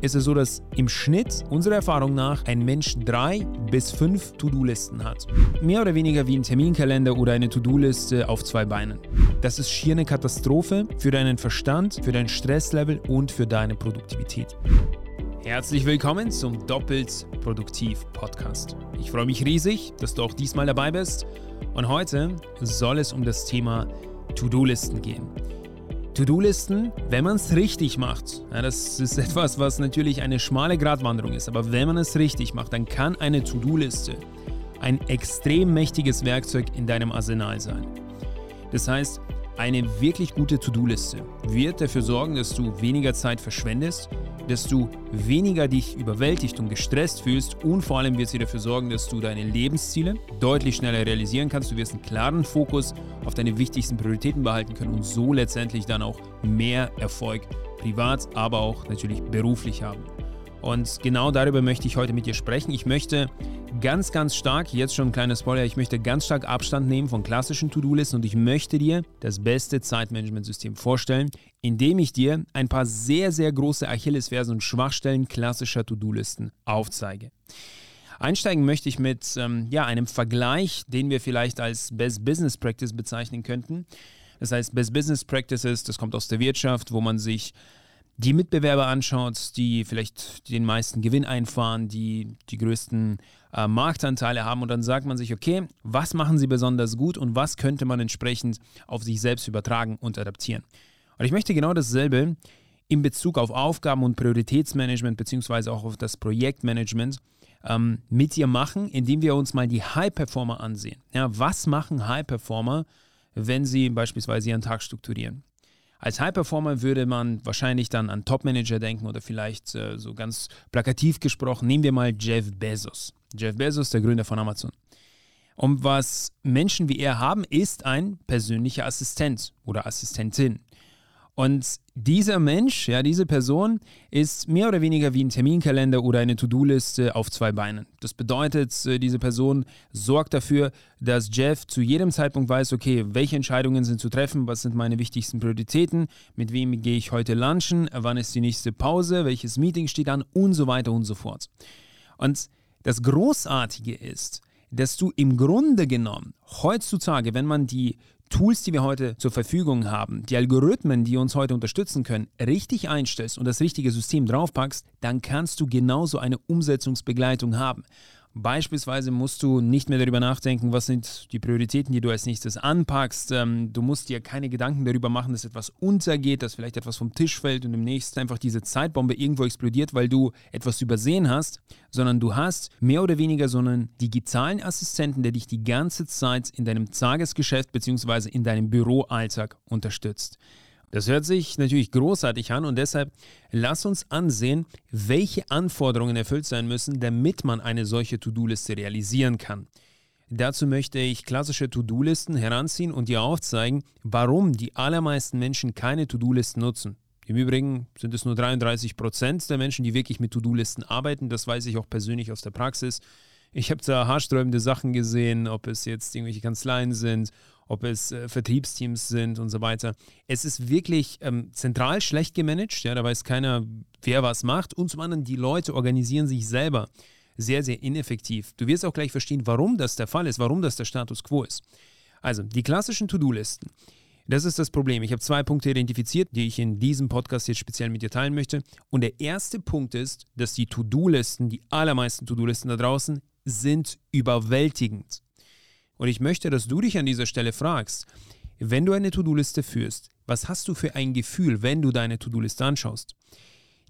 ist es so, dass im Schnitt, unserer Erfahrung nach, ein Mensch drei bis fünf To-Do-Listen hat. Mehr oder weniger wie ein Terminkalender oder eine To-Do-Liste auf zwei Beinen. Das ist schier eine Katastrophe für deinen Verstand, für dein Stresslevel und für deine Produktivität. Herzlich willkommen zum Doppelt Produktiv Podcast. Ich freue mich riesig, dass du auch diesmal dabei bist. Und heute soll es um das Thema To-Do-Listen gehen. To-Do-Listen, wenn man es richtig macht, ja, das ist etwas, was natürlich eine schmale Gratwanderung ist, aber wenn man es richtig macht, dann kann eine To-Do-Liste ein extrem mächtiges Werkzeug in deinem Arsenal sein. Das heißt, eine wirklich gute To-Do-Liste wird dafür sorgen, dass du weniger Zeit verschwendest, dass du weniger dich überwältigt und gestresst fühlst und vor allem wird sie dafür sorgen, dass du deine Lebensziele deutlich schneller realisieren kannst. Du wirst einen klaren Fokus auf deine wichtigsten Prioritäten behalten können und so letztendlich dann auch mehr Erfolg privat, aber auch natürlich beruflich haben. Und genau darüber möchte ich heute mit dir sprechen. Ich möchte ganz, ganz stark, jetzt schon ein kleiner Spoiler, ich möchte ganz stark Abstand nehmen von klassischen To-Do-Listen und ich möchte dir das beste Zeitmanagementsystem vorstellen, indem ich dir ein paar sehr, sehr große Achillesfersen und Schwachstellen klassischer To-Do-Listen aufzeige. Einsteigen möchte ich mit ähm, ja, einem Vergleich, den wir vielleicht als Best Business Practice bezeichnen könnten. Das heißt, Best Business Practices, das kommt aus der Wirtschaft, wo man sich die Mitbewerber anschaut, die vielleicht den meisten Gewinn einfahren, die die größten äh, Marktanteile haben und dann sagt man sich, okay, was machen sie besonders gut und was könnte man entsprechend auf sich selbst übertragen und adaptieren. Und ich möchte genau dasselbe in Bezug auf Aufgaben und Prioritätsmanagement beziehungsweise auch auf das Projektmanagement ähm, mit dir machen, indem wir uns mal die High Performer ansehen. Ja, was machen High Performer, wenn sie beispielsweise ihren Tag strukturieren? Als High Performer würde man wahrscheinlich dann an Top Manager denken oder vielleicht äh, so ganz plakativ gesprochen, nehmen wir mal Jeff Bezos. Jeff Bezos, der Gründer von Amazon. Und was Menschen wie er haben, ist ein persönlicher Assistent oder Assistentin. Und dieser Mensch, ja, diese Person ist mehr oder weniger wie ein Terminkalender oder eine To-Do-Liste auf zwei Beinen. Das bedeutet, äh, diese Person sorgt dafür, dass Jeff zu jedem Zeitpunkt weiß, okay, welche Entscheidungen sind zu treffen, was sind meine wichtigsten Prioritäten, mit wem gehe ich heute lunchen, wann ist die nächste Pause, welches Meeting steht an und so weiter und so fort. Und das Großartige ist, dass du im Grunde genommen heutzutage, wenn man die Tools, die wir heute zur Verfügung haben, die Algorithmen, die uns heute unterstützen können, richtig einstellst und das richtige System draufpackst, dann kannst du genauso eine Umsetzungsbegleitung haben. Beispielsweise musst du nicht mehr darüber nachdenken, was sind die Prioritäten, die du als nächstes anpackst. Ähm, du musst dir keine Gedanken darüber machen, dass etwas untergeht, dass vielleicht etwas vom Tisch fällt und demnächst einfach diese Zeitbombe irgendwo explodiert, weil du etwas übersehen hast, sondern du hast mehr oder weniger so einen digitalen Assistenten, der dich die ganze Zeit in deinem Tagesgeschäft bzw. in deinem Büroalltag unterstützt. Das hört sich natürlich großartig an und deshalb lass uns ansehen, welche Anforderungen erfüllt sein müssen, damit man eine solche To-Do-Liste realisieren kann. Dazu möchte ich klassische To-Do-Listen heranziehen und dir aufzeigen, warum die allermeisten Menschen keine To-Do-Listen nutzen. Im Übrigen sind es nur 33 Prozent der Menschen, die wirklich mit To-Do-Listen arbeiten. Das weiß ich auch persönlich aus der Praxis. Ich habe da haarsträubende Sachen gesehen, ob es jetzt irgendwelche Kanzleien sind ob es äh, Vertriebsteams sind und so weiter. Es ist wirklich ähm, zentral schlecht gemanagt, ja, da weiß keiner, wer was macht. Und zum anderen, die Leute organisieren sich selber sehr, sehr ineffektiv. Du wirst auch gleich verstehen, warum das der Fall ist, warum das der Status quo ist. Also, die klassischen To-Do-Listen. Das ist das Problem. Ich habe zwei Punkte identifiziert, die ich in diesem Podcast jetzt speziell mit dir teilen möchte. Und der erste Punkt ist, dass die To-Do-Listen, die allermeisten To-Do-Listen da draußen, sind überwältigend. Und ich möchte, dass du dich an dieser Stelle fragst, wenn du eine To-Do-Liste führst, was hast du für ein Gefühl, wenn du deine To-Do-Liste anschaust?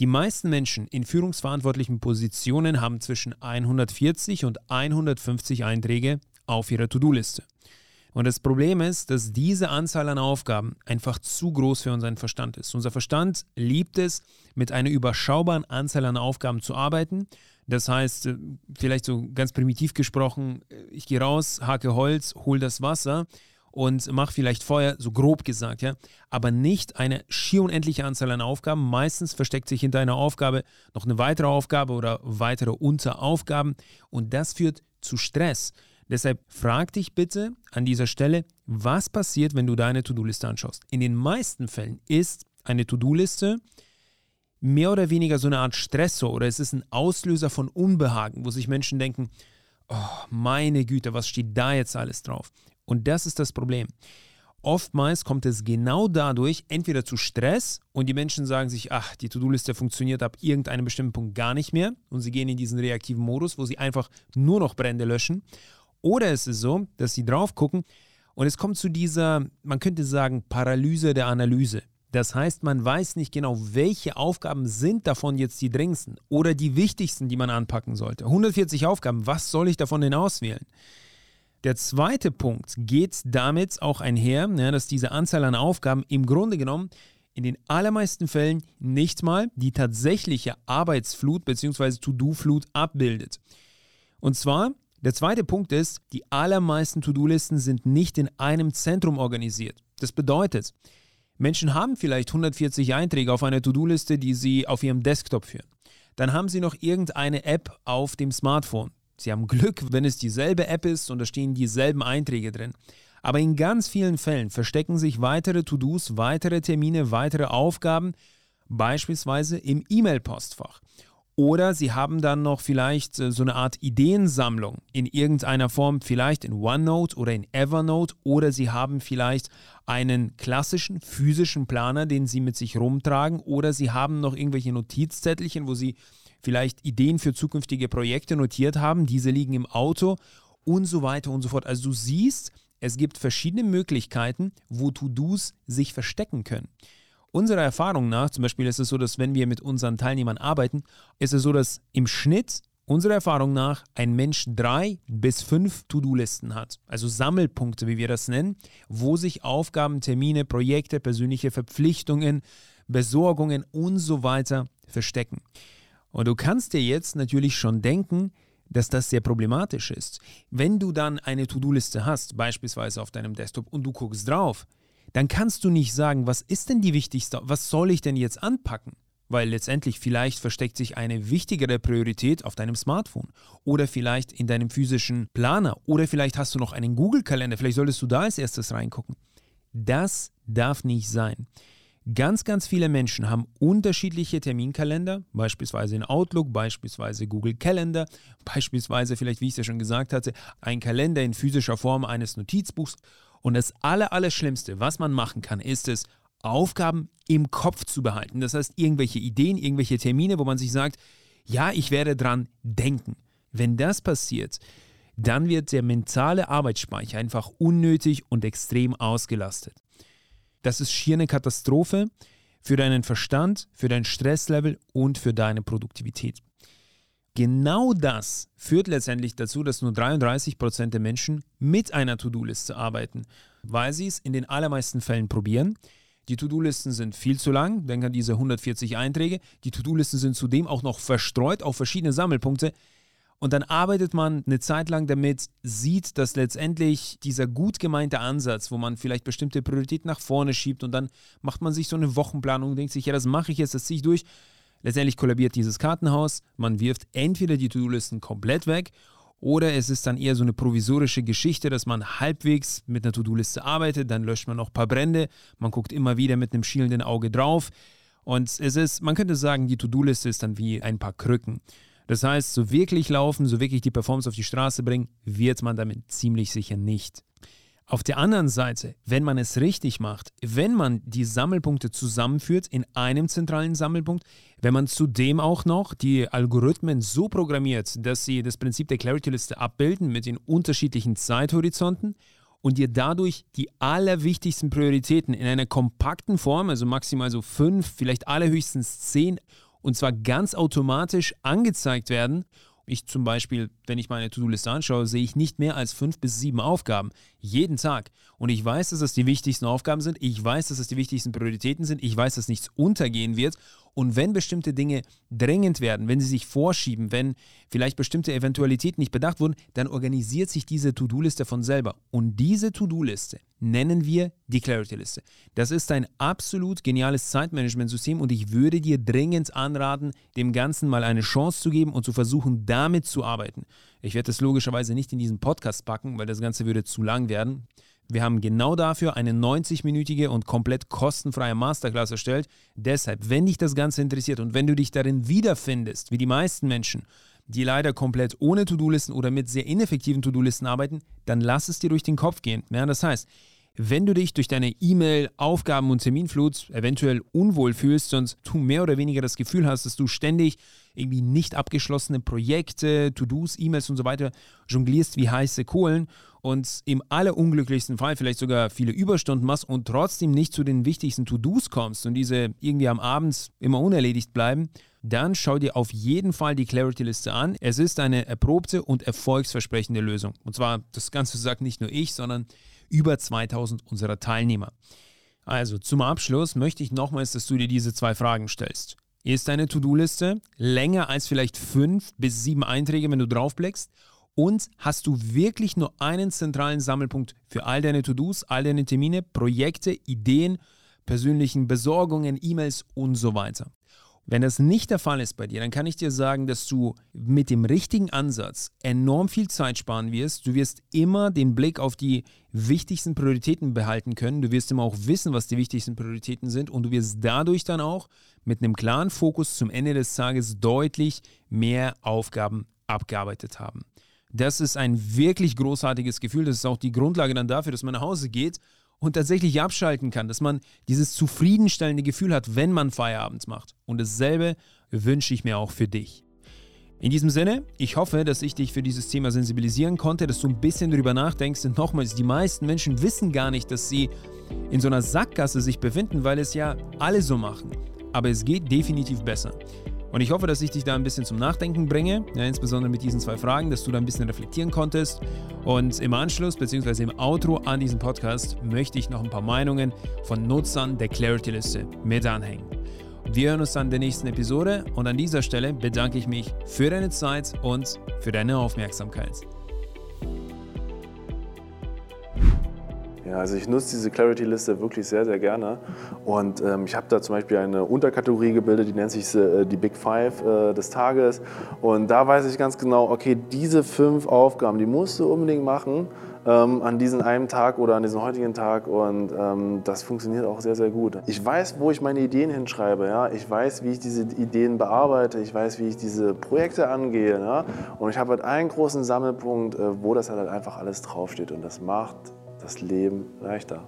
Die meisten Menschen in führungsverantwortlichen Positionen haben zwischen 140 und 150 Einträge auf ihrer To-Do-Liste. Und das Problem ist, dass diese Anzahl an Aufgaben einfach zu groß für unseren Verstand ist. Unser Verstand liebt es, mit einer überschaubaren Anzahl an Aufgaben zu arbeiten das heißt, äh, vielleicht so ganz primitiv gesprochen, äh, ich gehe raus, hake Holz, hol das Wasser und mache vielleicht Feuer, so grob gesagt, ja, aber nicht eine schier unendliche Anzahl an Aufgaben. Meistens versteckt sich hinter einer Aufgabe noch eine weitere Aufgabe oder weitere Unteraufgaben und das führt zu Stress. Deshalb frag dich bitte an dieser Stelle, was passiert, wenn du deine To-Do-Liste anschaust. In den meisten Fällen ist eine To-Do-Liste mehr oder weniger so eine Art Stressor oder es ist ein Auslöser von Unbehagen, wo sich Menschen denken, oh, meine Güte, was steht da jetzt alles drauf? Und das ist das Problem. Oftmals kommt es genau dadurch entweder zu Stress und die Menschen sagen sich, ach, die To-Do-Liste funktioniert ab irgendeinem bestimmten Punkt gar nicht mehr und sie gehen in diesen reaktiven Modus, wo sie einfach nur noch Brände löschen. Oder es ist so, dass sie drauf gucken und es kommt zu dieser, man könnte sagen, Paralyse der Analyse. Das heißt, man weiß nicht genau, welche Aufgaben sind davon jetzt die dringendsten oder die wichtigsten, die man anpacken sollte. 140 Aufgaben, was soll ich davon denn auswählen? Der zweite Punkt geht damit auch einher, dass diese Anzahl an Aufgaben im Grunde genommen in den allermeisten Fällen nicht mal die tatsächliche Arbeitsflut bzw. To-Do-Flut abbildet. Und zwar, der zweite Punkt ist, die allermeisten To-Do-Listen sind nicht in einem Zentrum organisiert. Das bedeutet, Menschen haben vielleicht 140 Einträge auf einer To-Do-Liste, die sie auf ihrem Desktop führen. Dann haben sie noch irgendeine App auf dem Smartphone. Sie haben Glück, wenn es dieselbe App ist und da stehen dieselben Einträge drin. Aber in ganz vielen Fällen verstecken sich weitere To-Dos, weitere Termine, weitere Aufgaben, beispielsweise im E-Mail-Postfach. Oder Sie haben dann noch vielleicht äh, so eine Art Ideensammlung in irgendeiner Form, vielleicht in OneNote oder in Evernote. Oder Sie haben vielleicht einen klassischen physischen Planer, den Sie mit sich rumtragen. Oder Sie haben noch irgendwelche Notizzettelchen, wo Sie vielleicht Ideen für zukünftige Projekte notiert haben. Diese liegen im Auto und so weiter und so fort. Also du siehst, es gibt verschiedene Möglichkeiten, wo To-Dos sich verstecken können. Unserer Erfahrung nach, zum Beispiel ist es so, dass wenn wir mit unseren Teilnehmern arbeiten, ist es so, dass im Schnitt unserer Erfahrung nach ein Mensch drei bis fünf To-Do-Listen hat, also Sammelpunkte, wie wir das nennen, wo sich Aufgaben, Termine, Projekte, persönliche Verpflichtungen, Besorgungen und so weiter verstecken. Und du kannst dir jetzt natürlich schon denken, dass das sehr problematisch ist. Wenn du dann eine To-Do-Liste hast, beispielsweise auf deinem Desktop, und du guckst drauf, dann kannst du nicht sagen, was ist denn die wichtigste, was soll ich denn jetzt anpacken? Weil letztendlich vielleicht versteckt sich eine wichtigere Priorität auf deinem Smartphone oder vielleicht in deinem physischen Planer oder vielleicht hast du noch einen Google-Kalender, vielleicht solltest du da als erstes reingucken. Das darf nicht sein. Ganz, ganz viele Menschen haben unterschiedliche Terminkalender, beispielsweise in Outlook, beispielsweise Google Calendar, beispielsweise vielleicht, wie ich es ja schon gesagt hatte, ein Kalender in physischer Form eines Notizbuchs und das Aller, Allerschlimmste, was man machen kann, ist es, Aufgaben im Kopf zu behalten. Das heißt, irgendwelche Ideen, irgendwelche Termine, wo man sich sagt, ja, ich werde dran denken. Wenn das passiert, dann wird der mentale Arbeitsspeicher einfach unnötig und extrem ausgelastet. Das ist schier eine Katastrophe für deinen Verstand, für dein Stresslevel und für deine Produktivität. Genau das führt letztendlich dazu, dass nur 33% der Menschen mit einer To-Do-Liste arbeiten, weil sie es in den allermeisten Fällen probieren. Die To-Do-Listen sind viel zu lang, denk an diese 140 Einträge. Die To-Do-Listen sind zudem auch noch verstreut auf verschiedene Sammelpunkte. Und dann arbeitet man eine Zeit lang damit, sieht, dass letztendlich dieser gut gemeinte Ansatz, wo man vielleicht bestimmte Prioritäten nach vorne schiebt und dann macht man sich so eine Wochenplanung und denkt sich, ja, das mache ich jetzt, das ziehe ich durch. Letztendlich kollabiert dieses Kartenhaus. Man wirft entweder die To-Do-Listen komplett weg oder es ist dann eher so eine provisorische Geschichte, dass man halbwegs mit einer To-Do-Liste arbeitet, dann löscht man noch ein paar Brände, man guckt immer wieder mit einem schielenden Auge drauf. Und es ist, man könnte sagen, die To-Do-Liste ist dann wie ein paar Krücken. Das heißt, so wirklich laufen, so wirklich die Performance auf die Straße bringen, wird man damit ziemlich sicher nicht. Auf der anderen Seite, wenn man es richtig macht, wenn man die Sammelpunkte zusammenführt in einem zentralen Sammelpunkt, wenn man zudem auch noch die Algorithmen so programmiert, dass sie das Prinzip der Clarity-Liste abbilden mit den unterschiedlichen Zeithorizonten und dir dadurch die allerwichtigsten Prioritäten in einer kompakten Form, also maximal so fünf, vielleicht allerhöchstens zehn, und zwar ganz automatisch angezeigt werden ich zum Beispiel, wenn ich meine To-Do-Liste anschaue, sehe ich nicht mehr als fünf bis sieben Aufgaben jeden Tag. Und ich weiß, dass das die wichtigsten Aufgaben sind. Ich weiß, dass das die wichtigsten Prioritäten sind. Ich weiß, dass nichts untergehen wird. Und wenn bestimmte Dinge drängend werden, wenn sie sich vorschieben, wenn vielleicht bestimmte Eventualitäten nicht bedacht wurden, dann organisiert sich diese To-Do-Liste von selber. Und diese To-Do-Liste nennen wir die Clarity-Liste. Das ist ein absolut geniales Zeitmanagement-System und ich würde dir dringend anraten, dem Ganzen mal eine Chance zu geben und zu versuchen, damit zu arbeiten. Ich werde das logischerweise nicht in diesen Podcast packen, weil das Ganze würde zu lang werden. Wir haben genau dafür eine 90-minütige und komplett kostenfreie Masterclass erstellt. Deshalb, wenn dich das Ganze interessiert und wenn du dich darin wiederfindest, wie die meisten Menschen, die leider komplett ohne To-Do-Listen oder mit sehr ineffektiven To-Do-Listen arbeiten, dann lass es dir durch den Kopf gehen. Ja, das heißt, wenn du dich durch deine E-Mail, Aufgaben und Terminflut eventuell unwohl fühlst und du mehr oder weniger das Gefühl hast, dass du ständig irgendwie nicht abgeschlossene Projekte, To-Dos, E-Mails und so weiter jonglierst wie heiße Kohlen und im allerunglücklichsten Fall vielleicht sogar viele Überstunden machst und trotzdem nicht zu den wichtigsten To-Dos kommst und diese irgendwie am Abend immer unerledigt bleiben, dann schau dir auf jeden Fall die Clarity-Liste an. Es ist eine erprobte und erfolgsversprechende Lösung. Und zwar, das Ganze sagt nicht nur ich, sondern über 2000 unserer Teilnehmer. Also zum Abschluss möchte ich nochmals, dass du dir diese zwei Fragen stellst. Ist deine To-Do-Liste länger als vielleicht fünf bis sieben Einträge, wenn du draufblickst? Und hast du wirklich nur einen zentralen Sammelpunkt für all deine To-Dos, all deine Termine, Projekte, Ideen, persönlichen Besorgungen, E-Mails und so weiter? Wenn das nicht der Fall ist bei dir, dann kann ich dir sagen, dass du mit dem richtigen Ansatz enorm viel Zeit sparen wirst. Du wirst immer den Blick auf die wichtigsten Prioritäten behalten können. Du wirst immer auch wissen, was die wichtigsten Prioritäten sind und du wirst dadurch dann auch mit einem klaren Fokus zum Ende des Tages deutlich mehr Aufgaben abgearbeitet haben. Das ist ein wirklich großartiges Gefühl. Das ist auch die Grundlage dann dafür, dass man nach Hause geht und tatsächlich abschalten kann, dass man dieses zufriedenstellende Gefühl hat, wenn man Feierabend macht. Und dasselbe wünsche ich mir auch für dich. In diesem Sinne, ich hoffe, dass ich dich für dieses Thema sensibilisieren konnte, dass du ein bisschen darüber nachdenkst. Und nochmals, die meisten Menschen wissen gar nicht, dass sie in so einer Sackgasse sich befinden, weil es ja alle so machen. Aber es geht definitiv besser. Und ich hoffe, dass ich dich da ein bisschen zum Nachdenken bringe, ja, insbesondere mit diesen zwei Fragen, dass du da ein bisschen reflektieren konntest. Und im Anschluss bzw. im Outro an diesem Podcast möchte ich noch ein paar Meinungen von Nutzern der Clarity-Liste mit anhängen. Wir hören uns dann in der nächsten Episode und an dieser Stelle bedanke ich mich für deine Zeit und für deine Aufmerksamkeit. Ja, also ich nutze diese Clarity-Liste wirklich sehr, sehr gerne. Und ähm, ich habe da zum Beispiel eine Unterkategorie gebildet, die nennt sich äh, die Big Five äh, des Tages. Und da weiß ich ganz genau, okay, diese fünf Aufgaben, die musst du unbedingt machen ähm, an diesem einen Tag oder an diesem heutigen Tag. Und ähm, das funktioniert auch sehr, sehr gut. Ich weiß, wo ich meine Ideen hinschreibe. Ja? Ich weiß, wie ich diese Ideen bearbeite. Ich weiß, wie ich diese Projekte angehe. Ja? Und ich habe halt einen großen Sammelpunkt, äh, wo das halt einfach alles draufsteht. Und das macht das Leben leichter.